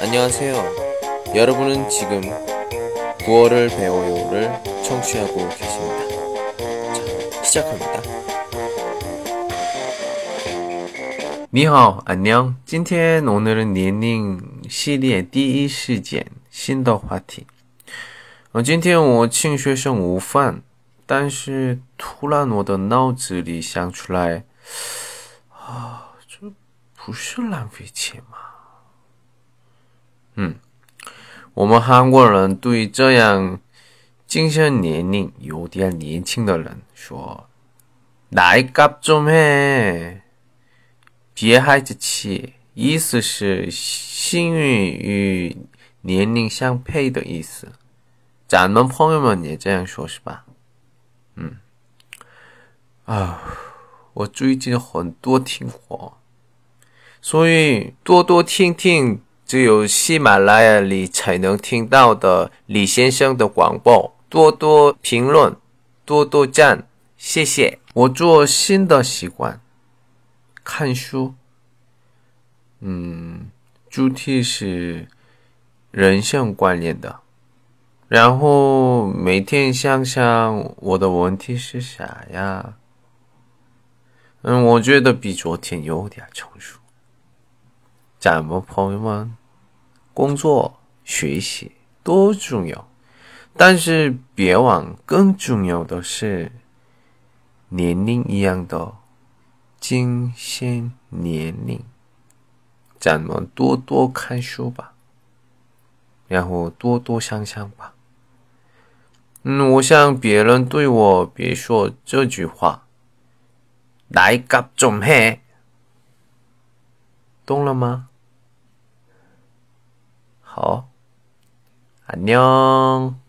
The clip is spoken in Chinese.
안녕하세요. 여러분은 지금 구어를 배워요를 청취하고 계십니다. 자, 시작합니다. 你好，安녕。今天오늘은年龄系列第一事件新的话题。呃，今天我请学生午饭，但是突然我的脑子里想出来，啊，这不是浪费钱吗？ 嗯，我们韩国人对这样精神年龄有点年轻的人说：“나이값좀 해。 ”别孩子气，意思是幸运与年龄相配的意思。咱们朋友们也这样说，是吧？嗯，啊，我最近很多听话，所以多多听听 只有喜马拉雅里才能听到的李先生的广播，多多评论，多多赞，谢谢。我做新的习惯。看书，嗯，主题是人生观念的，然后每天想想我的问题是啥呀？嗯，我觉得比昨天有点成熟。咱们朋友们，工作、学习都重要，但是别忘，更重要的是年龄一样的。精神年龄，咱们多多看书吧，然后多多想想吧。嗯，我想别人对我别说这句话，来个中黑，懂了吗？ 안녕.